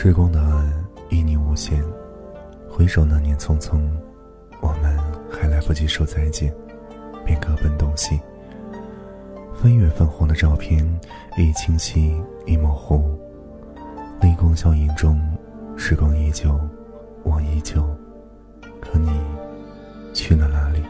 时光的岸，依你无限。回首那年匆匆，我们还来不及说再见，便各奔东西。翻阅泛黄的照片，一清晰，一模糊。泪光笑影中，时光依旧，我依旧，可你去了哪里？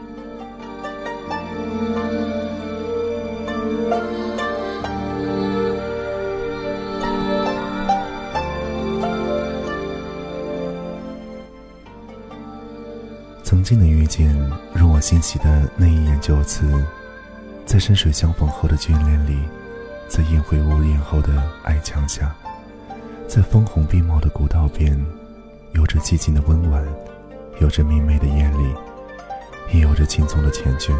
经的遇见，如我欣喜的那一眼就此，在山水相逢后的眷恋里，在烟灰无烟后的矮墙下，在枫红并茂的古道边，有着寂静的温婉，有着明媚的艳丽，也有着轻松的缱绻。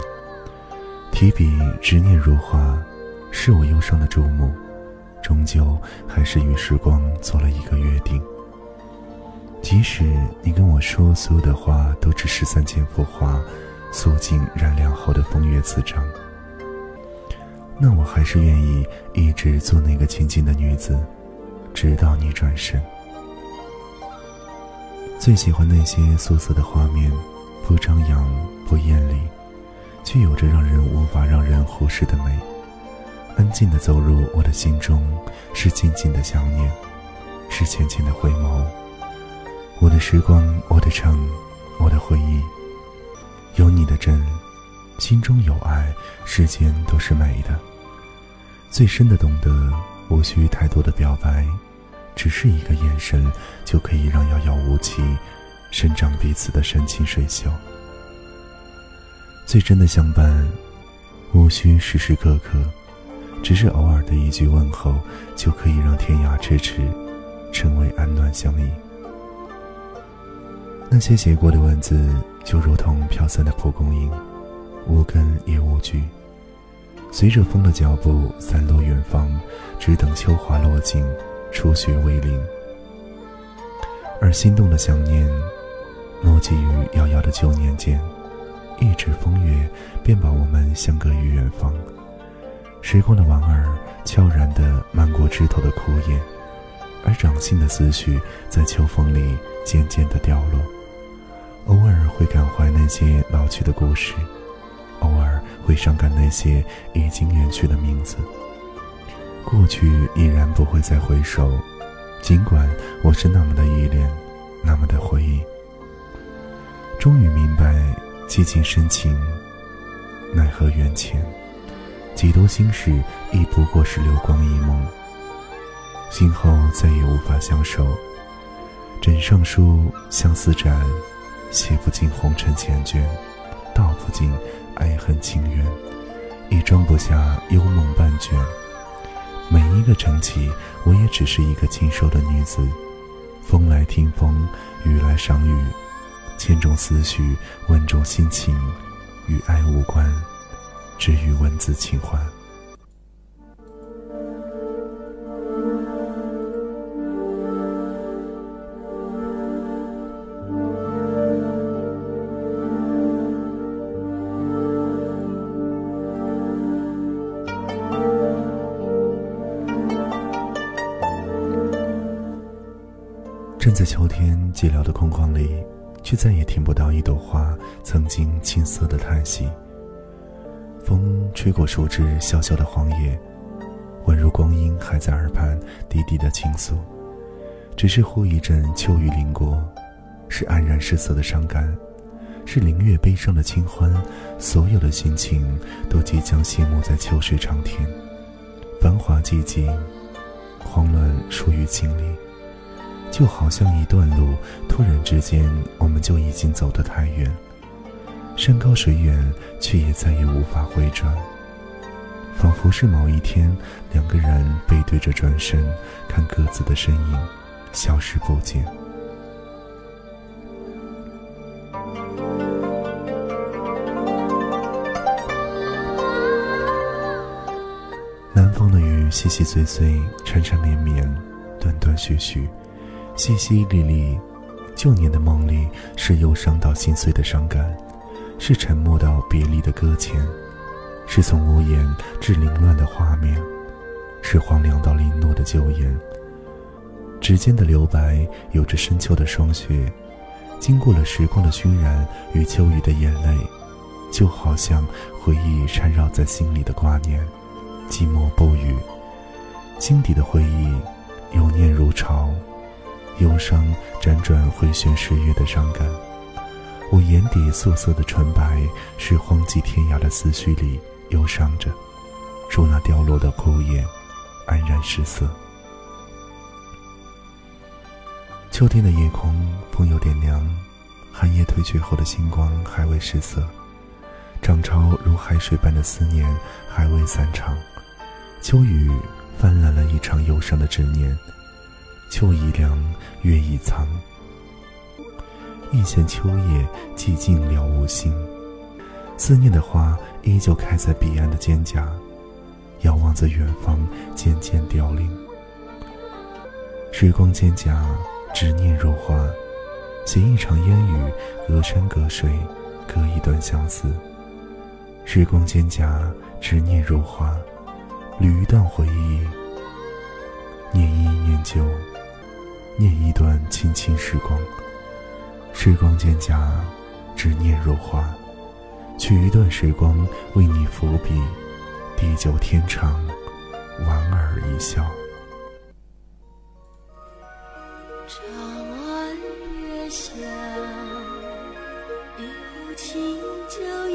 提笔执念如画，是我忧伤的注目，终究还是与时光做了一个约定。即使你跟我说所有的话都只是三千幅画，素净染亮后的风月词章，那我还是愿意一直做那个清静的女子，直到你转身。最喜欢那些素色的画面，不张扬，不艳丽，却有着让人无法让人忽视的美。安静的走入我的心中，是静静的想念，是浅浅的回眸。我的时光，我的城，我的回忆，有你的真，心中有爱，世间都是美的。最深的懂得，无需太多的表白，只是一个眼神，就可以让遥遥无期，伸长彼此的山清水秀。最真的相伴，无需时时刻刻，只是偶尔的一句问候，就可以让天涯咫尺，成为安暖相依。那些写过的文字，就如同飘散的蒲公英，无根也无据，随着风的脚步散落远方，只等秋华落尽，初雪为零。而心动的想念，落寂于遥遥的旧年间，一纸风月，便把我们相隔于远方。时光的莞尔，悄然地漫过枝头的枯叶，而掌心的思绪，在秋风里渐渐地掉落。偶尔会感怀那些老去的故事，偶尔会伤感那些已经远去的名字。过去依然不会再回首，尽管我是那么的依恋，那么的回忆。终于明白，寂静深情，奈何缘浅。几多心事，亦不过是流光一梦。今后再也无法相守。枕上书，相思斩。写不尽红尘缱绻，道不尽爱恨情缘，亦装不下幽梦半卷。每一个晨起，我也只是一个清瘦的女子。风来听风，雨来赏雨，千种思绪，万种心情，与爱无关，只与文字情欢。站在秋天寂寥的空旷里，却再也听不到一朵花曾经青涩的叹息。风吹过树枝，萧萧的黄叶，宛如光阴还在耳畔低低的倾诉。只是忽一阵秋雨淋过，是黯然失色的伤感，是凌月悲伤的清欢。所有的心情都即将谢幕在秋水长天，繁华寂静，慌乱疏于经历。就好像一段路，突然之间，我们就已经走得太远，山高水远，却也再也无法回转。仿佛是某一天，两个人背对着转身，看各自的身影消失不见。南方的雨细细碎碎，缠缠绵绵，断断续续。淅淅沥沥，旧年的梦里是忧伤到心碎的伤感，是沉默到别离的搁浅，是从无言至凌乱的画面，是荒凉到零落的旧颜。指尖的留白有着深秋的霜雪，经过了时光的熏染与秋雨的眼泪，就好像回忆缠绕在心里的挂念，寂寞不语。心底的回忆，忧伤辗转回旋十月的伤感。我眼底素色的纯白，是荒迹天涯的思绪里忧伤着，如那凋落的枯叶，黯然失色。秋天的夜空，风有点凉，寒夜褪去后的星光还未失色，涨潮如海水般的思念还未散场，秋雨泛滥了一场忧伤的执念，秋已凉，月已苍。一弦秋叶，寂静了无心。思念的花依旧开在彼岸的蒹葭，遥望着远方，渐渐凋零。时光蒹葭，执念如花，写一场烟雨，隔山隔水，隔一段相思。时光蒹葭，执念如花，捋一段回忆，念一念旧，念一段青青时光，时光蒹葭，执念若花。取一段时光，为你伏笔，地久天长，莞尔一笑。一壶清酒。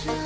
Peace.